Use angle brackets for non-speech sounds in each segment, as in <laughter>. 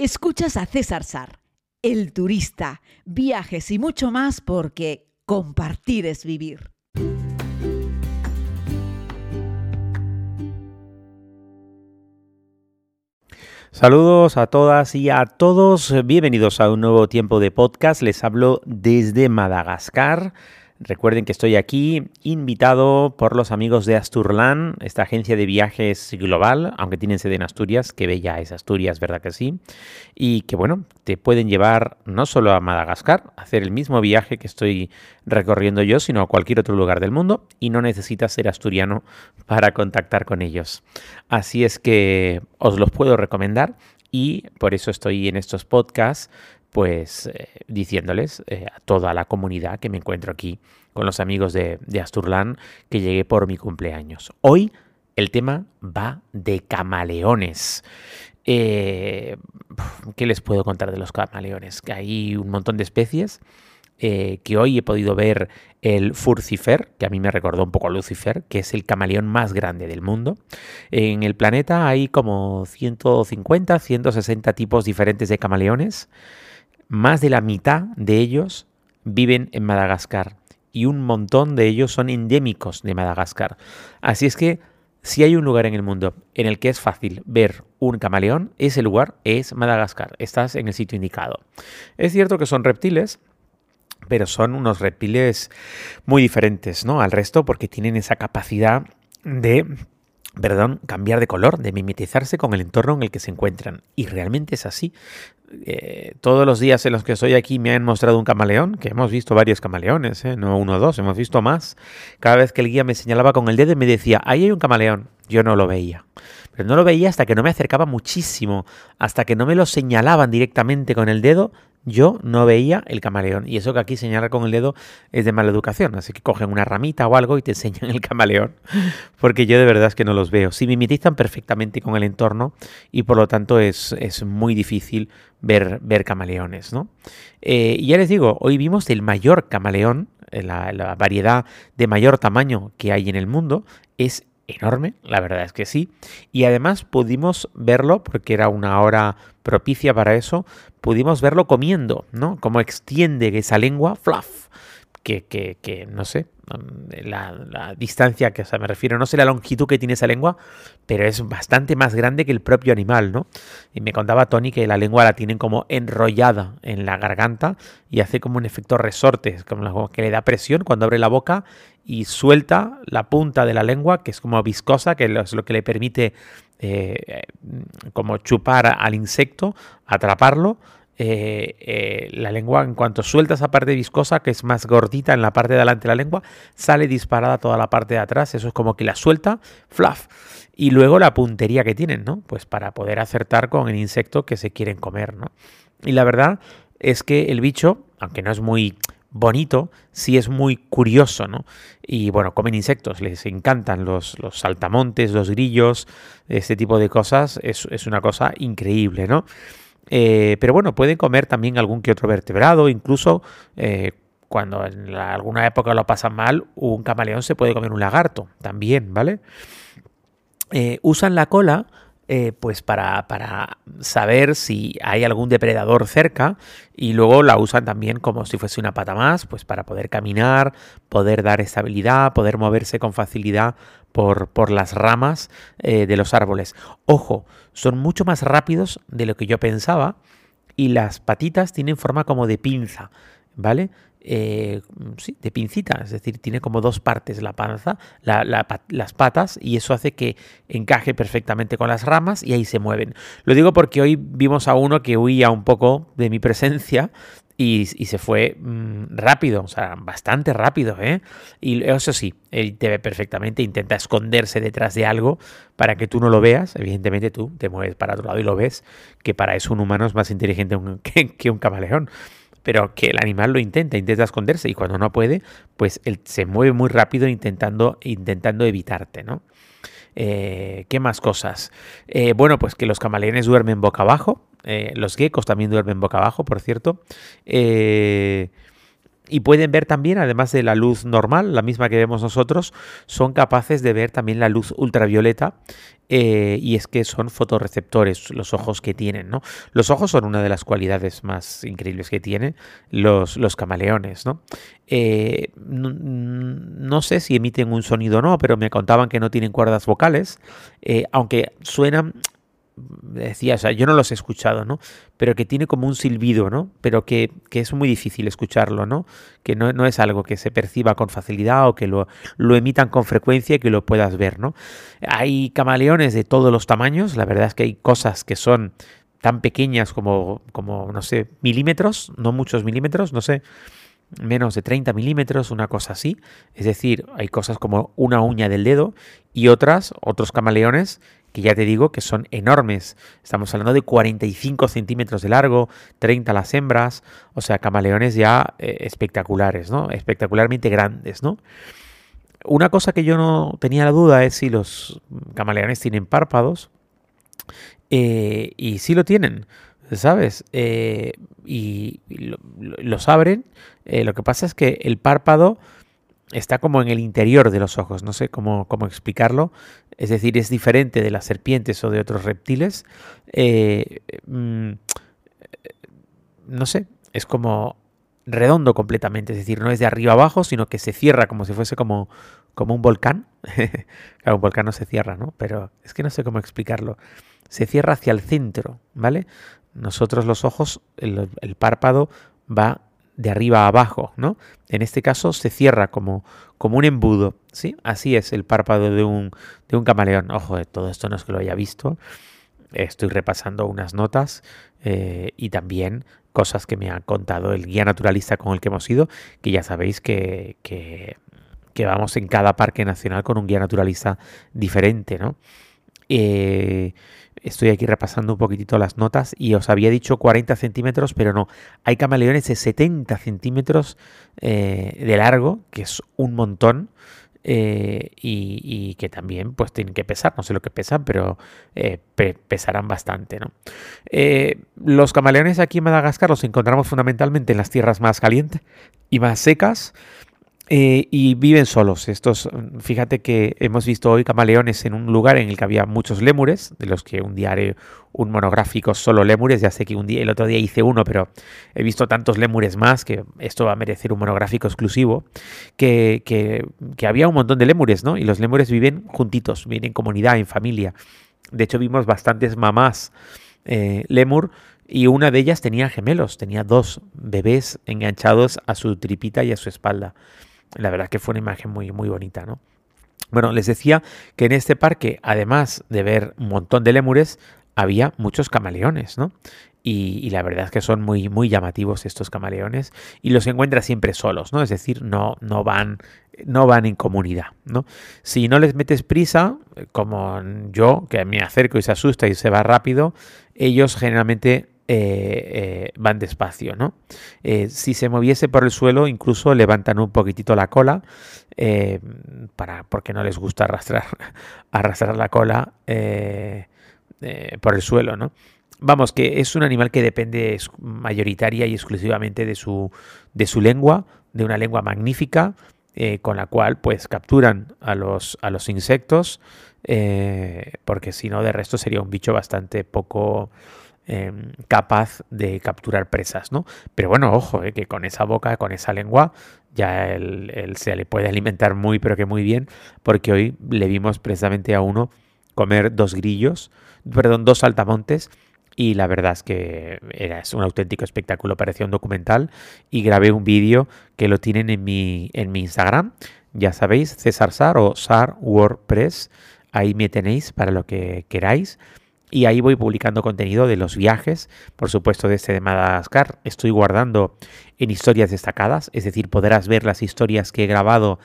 Escuchas a César Sar, el turista, viajes y mucho más porque compartir es vivir. Saludos a todas y a todos, bienvenidos a un nuevo tiempo de podcast, les hablo desde Madagascar. Recuerden que estoy aquí invitado por los amigos de Asturlan, esta agencia de viajes global, aunque tienen sede en Asturias, que bella es Asturias, ¿verdad que sí? Y que bueno, te pueden llevar no solo a Madagascar, hacer el mismo viaje que estoy recorriendo yo, sino a cualquier otro lugar del mundo y no necesitas ser asturiano para contactar con ellos. Así es que os los puedo recomendar y por eso estoy en estos podcasts pues eh, diciéndoles eh, a toda la comunidad que me encuentro aquí con los amigos de, de que llegué por mi cumpleaños. Hoy el tema va de camaleones. Eh, ¿Qué les puedo contar de los camaleones? Que hay un montón de especies. que hoy he podido ver el Furcifer, que a mí me recordó un poco a Lucifer, que es el camaleón más grande del mundo. En el planeta hay como 150, 160 tipos diferentes de camaleones más de la mitad de ellos viven en Madagascar y un montón de ellos son endémicos de Madagascar. Así es que si hay un lugar en el mundo en el que es fácil ver un camaleón, ese lugar es Madagascar. Estás en el sitio indicado. Es cierto que son reptiles, pero son unos reptiles muy diferentes ¿no? al resto porque tienen esa capacidad de perdón, cambiar de color, de mimetizarse con el entorno en el que se encuentran. Y realmente es así. Eh, todos los días en los que estoy aquí me han mostrado un camaleón, que hemos visto varios camaleones, ¿eh? no uno o dos, hemos visto más. Cada vez que el guía me señalaba con el dedo y me decía, ahí hay un camaleón, yo no lo veía. Pero no lo veía hasta que no me acercaba muchísimo, hasta que no me lo señalaban directamente con el dedo, yo no veía el camaleón. Y eso que aquí señalar con el dedo es de mala educación. Así que cogen una ramita o algo y te enseñan el camaleón. <laughs> Porque yo de verdad es que no los veo. Si mimetizan perfectamente con el entorno y por lo tanto es, es muy difícil ver, ver camaleones. ¿no? Eh, y ya les digo, hoy vimos el mayor camaleón, eh, la, la variedad de mayor tamaño que hay en el mundo. Es enorme, la verdad es que sí. Y además pudimos verlo, porque era una hora propicia para eso, pudimos verlo comiendo, ¿no? Como extiende esa lengua, fluff, que, que, que no sé, la, distancia que me refiero, no sé la longitud que tiene esa lengua, pero es bastante más grande que el propio animal, ¿no? Y me contaba Tony que la lengua la tienen como enrollada en la garganta y hace como un efecto resorte, como que le da presión cuando abre la boca y suelta la punta de la lengua, que es como viscosa, que es lo que le permite eh, como chupar al insecto, atraparlo eh, eh, la lengua, en cuanto suelta esa parte viscosa, que es más gordita en la parte de delante de la lengua, sale disparada toda la parte de atrás. Eso es como que la suelta, fluff. Y luego la puntería que tienen, ¿no? Pues para poder acertar con el insecto que se quieren comer, ¿no? Y la verdad es que el bicho, aunque no es muy bonito, sí es muy curioso, ¿no? Y bueno, comen insectos, les encantan los, los saltamontes, los grillos, este tipo de cosas, es, es una cosa increíble, ¿no? Eh, pero bueno, pueden comer también algún que otro vertebrado, incluso eh, cuando en alguna época lo pasan mal, un camaleón se puede comer un lagarto también, ¿vale? Eh, usan la cola pues para, para, saber si hay algún depredador cerca y luego la usan también como si fuese una pata más, pues para poder caminar, poder dar estabilidad, poder moverse con facilidad por, por las ramas de los árboles. Ojo, son mucho más rápidos de lo que yo pensaba y las patitas tienen forma como de pinza, ¿vale? Eh, de pincita, es decir, tiene como dos partes la panza, las patas, y eso hace que encaje perfectamente con las ramas y ahí se mueven. Lo digo porque hoy vimos a uno que huía un poco de mi presencia y, se fue mm, rápido, o sea, bastante rápido, ¿eh? Y eso sí, él te ve perfectamente, intenta esconderse detrás de algo para que tú no lo veas, evidentemente tú te mueves para otro lado y lo ves, que para eso un humano es más inteligente <laughs> que, un camaleón pero que el animal lo intenta, intenta esconderse y cuando no puede, pues él se mueve muy rápido intentando, intentando evitarte, ¿no? Eh, ¿Qué más cosas? Eh, bueno, pues que los camaleones duermen boca abajo, eh, los geckos también duermen boca abajo, por cierto. Eh, y pueden ver también, además de la luz normal, la misma que vemos nosotros, son capaces de ver también la luz ultravioleta. Eh, y es que son fotorreceptores los ojos que tienen, ¿no? Los ojos son una de las cualidades más increíbles que tienen los, los camaleones, ¿no? Eh, no, sé si emiten un sonido o no, pero me contaban que no tienen cuerdas vocales, eh, aunque suenan decía, o sea, yo no los he escuchado, ¿no? Pero que tiene como un silbido, ¿no? Pero que, es muy difícil escucharlo, ¿no? Que no, no, es algo que se perciba con facilidad o que lo, lo, emitan con frecuencia y que lo puedas ver, ¿no? Hay camaleones de todos los tamaños, la verdad es que hay cosas que son tan pequeñas como, como no sé, milímetros, no muchos milímetros, no sé, menos de 30 milímetros, una cosa así. Es decir, hay cosas como una uña del dedo y otras, otros camaleones que ya te digo que son enormes. Estamos hablando de 45 centímetros de largo, 30 las hembras, o sea, camaleones ya eh, espectaculares, ¿no? Espectacularmente grandes, ¿no? Una cosa que yo no tenía la duda es si los camaleones tienen párpados. Eh, y sí lo tienen, ¿sabes? Eh, y, los abren. lo que pasa es que el párpado está como en el interior de los ojos, no sé cómo, cómo explicarlo, es decir, es diferente de las serpientes o de otros reptiles. Eh, mm, no sé, es como redondo completamente, es decir, no es de arriba abajo, sino que se cierra como si fuese como, como un volcán. <laughs> claro, un volcán no se cierra, ¿no? Pero es que no sé cómo explicarlo. Se cierra hacia el centro, ¿vale? Nosotros los ojos, el, el párpado va de arriba a abajo, ¿no? En este caso se cierra como, como un embudo, ¿sí? Así es el párpado de un, de un camaleón. Ojo, todo esto no es que lo haya visto. Estoy repasando unas notas eh, y también cosas que me ha contado el guía naturalista con el que hemos ido, que ya sabéis que, que, que vamos en cada parque nacional con un guía naturalista diferente, ¿no? Eh, estoy aquí repasando un poquitito las notas y os había dicho 40 centímetros, pero no, hay camaleones de 70 centímetros eh, de largo, que es un montón. Eh, y, que también pues tienen que pesar, no sé lo que pesan, pero pesarán bastante. ¿no? los camaleones aquí en Madagascar los encontramos fundamentalmente en las tierras más calientes y más secas. Eh, y viven solos. Estos, fíjate que hemos visto hoy camaleones en un lugar en el que había muchos lémures, de los que un día haré un monográfico solo lémures. Ya sé que un día, el otro día hice uno, pero he visto tantos lémures más que esto va a merecer un monográfico exclusivo. Que, que, había un montón de lémures, ¿no? Y los lémures viven juntitos, viven en comunidad, en familia. De hecho, vimos bastantes mamás eh, y una de ellas tenía gemelos, tenía dos bebés enganchados a su tripita y a su espalda. La verdad que fue una imagen muy, muy bonita, ¿no? Bueno, les decía que en este parque, además de ver un montón de lémures, había muchos camaleones, ¿no? Y, la verdad es que son muy, muy llamativos estos camaleones y los encuentras siempre solos, ¿no? Es decir, no, no, van, no van en comunidad, ¿no? Si no les metes prisa, como yo, que me acerco y se asusta y se va rápido, ellos generalmente eh, eh, van despacio, ¿no? Eh, si se moviese por el suelo, incluso levantan un poquitito la cola, para, porque no les gusta arrastrar, <laughs> arrastrar la cola por el suelo, ¿no? Vamos, que es un animal que depende mayoritaria y exclusivamente de su, de su lengua, de una lengua magnífica, con la cual pues capturan a los, a los insectos, porque si no, de resto sería un bicho bastante poco Em, capaz de capturar presas, ¿no? Pero bueno, ojo, eh, que con esa boca, con esa lengua, ya él, se le puede alimentar muy, pero que muy bien, porque hoy le vimos precisamente a uno comer dos grillos, perdón, dos saltamontes, y la verdad es que era un auténtico espectáculo, parecía un documental, y grabé un vídeo que lo tienen en mi, en mi Instagram, ya sabéis, César Sar o Sar WordPress, ahí me tenéis para lo que queráis. Y ahí voy publicando contenido de los viajes, por supuesto de este de Madagascar. Estoy guardando en historias destacadas, es decir, podrás ver las historias que he grabado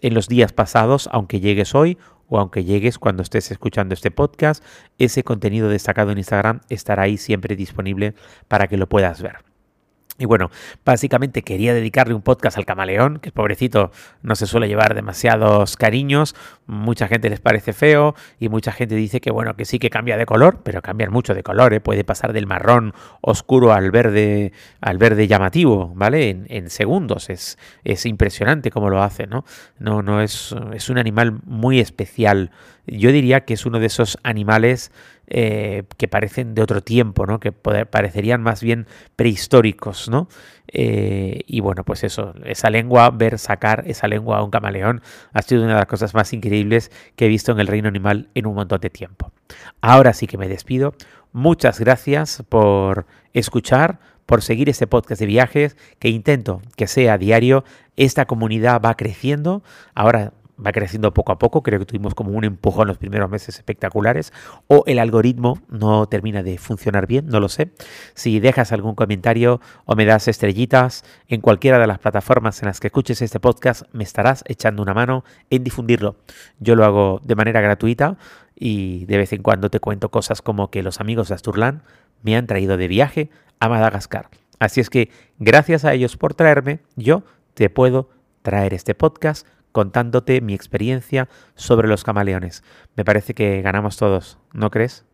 en los días pasados, aunque llegues hoy o aunque llegues cuando estés escuchando este podcast. Ese contenido destacado en Instagram estará ahí siempre disponible para que lo puedas ver. Y bueno, básicamente quería dedicarle un podcast al camaleón, que pobrecito no se suele llevar demasiados cariños, mucha gente les parece feo y mucha gente dice que bueno, que sí que cambia de color, pero cambian mucho de color, ¿eh? puede pasar del marrón oscuro al verde, al verde llamativo, ¿vale? En, segundos, es, es impresionante cómo lo hace, ¿no? No, no es, es un animal muy especial. Yo diría que es uno de esos animales eh, que parecen de otro tiempo, ¿no? que parecerían más bien prehistóricos. ¿no? Eh, y bueno, pues eso, esa lengua, ver sacar esa lengua a un camaleón ha sido una de las cosas más increíbles que he visto en el reino animal en un montón de tiempo. Ahora sí que me despido. Muchas gracias por escuchar, por seguir este podcast de viajes que intento que sea diario. Esta comunidad va creciendo. Ahora va creciendo poco a poco, creo que tuvimos como un empujón en los primeros meses espectaculares, o el algoritmo no termina de funcionar bien, no lo sé. Si dejas algún comentario o me das estrellitas en cualquiera de las plataformas en las que escuches este podcast, me estarás echando una mano en difundirlo. Yo lo hago de manera gratuita y de vez en cuando te cuento cosas como que los amigos de Asturlan me han traído de viaje a Madagascar. Así es que gracias a ellos por traerme, yo te puedo traer este podcast contándote mi experiencia sobre los camaleones. Me parece que ganamos todos, ¿no crees?